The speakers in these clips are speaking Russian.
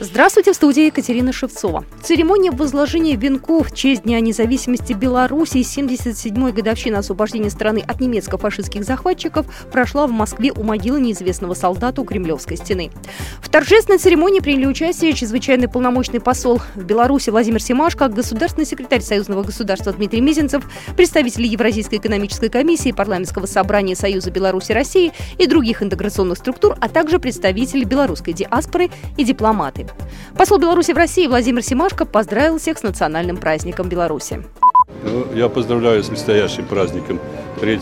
Здравствуйте, в студии Екатерина Шевцова. Церемония возложения венков в честь Дня независимости Беларуси 77-й годовщины освобождения страны от немецко-фашистских захватчиков прошла в Москве у могилы неизвестного солдата у Кремлевской стены. В торжественной церемонии приняли участие чрезвычайный полномочный посол в Беларуси Владимир Семашко, государственный секретарь Союзного государства Дмитрий Мизинцев, представители Евразийской экономической комиссии, парламентского собрания Союза Беларуси России и других интеграционных структур, а также представители белорусской диаспоры и дипломаты. Посол Беларуси в России Владимир Семашко поздравил всех с национальным праздником Беларуси. Ну, я поздравляю с настоящим праздником 3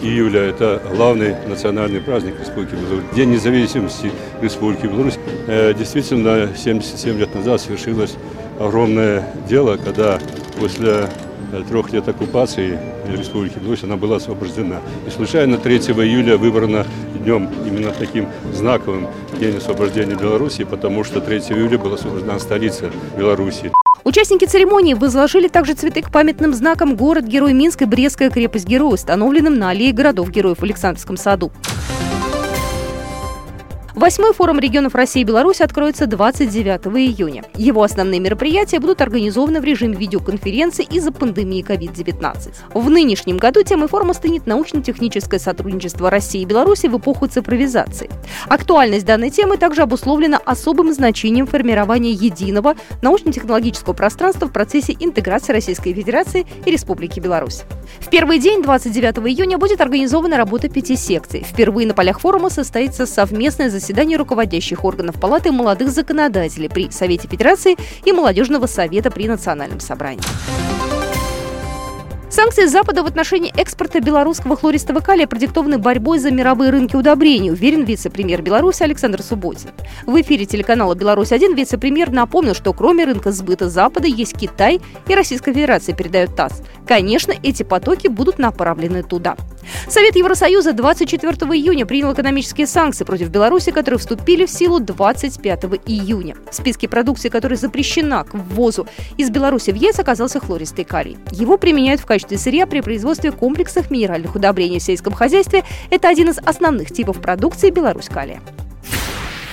июля. Это главный национальный праздник Республики Беларусь. День независимости Республики Беларусь. Э, действительно, 77 лет назад совершилось огромное дело, когда после э, трех лет оккупации Республики Беларусь она была освобождена. И случайно 3 июля выбрано днем именно таким знаковым день освобождения Беларуси, потому что 3 июля была освобождена столица Беларуси. Участники церемонии возложили также цветы к памятным знакам город-герой Минск и Брестская крепость-герой, установленным на аллее городов-героев в Александровском саду. Восьмой форум регионов России и Беларуси откроется 29 июня. Его основные мероприятия будут организованы в режиме видеоконференции из-за пандемии COVID-19. В нынешнем году темой форума станет научно-техническое сотрудничество России и Беларуси в эпоху цифровизации. Актуальность данной темы также обусловлена особым значением формирования единого научно-технологического пространства в процессе интеграции Российской Федерации и Республики Беларусь. В первый день, 29 июня, будет организована работа пяти секций. Впервые на полях форума состоится совместное заседание заседание руководящих органов Палаты молодых законодателей при Совете Федерации и Молодежного совета при Национальном собрании. Санкции Запада в отношении экспорта белорусского хлористого калия продиктованы борьбой за мировые рынки удобрений, уверен вице-премьер Беларуси Александр Субботин. В эфире телеканала «Беларусь-1» вице-премьер напомнил, что кроме рынка сбыта Запада есть Китай и Российская Федерация, передает ТАСС. Конечно, эти потоки будут направлены туда. Совет Евросоюза 24 июня принял экономические санкции против Беларуси, которые вступили в силу 25 июня. В списке продукции, которая запрещена к ввозу из Беларуси в ЕС, оказался хлористый калий. Его применяют в качестве сырья при производстве комплексных минеральных удобрений в сельском хозяйстве. Это один из основных типов продукции Беларусь калия.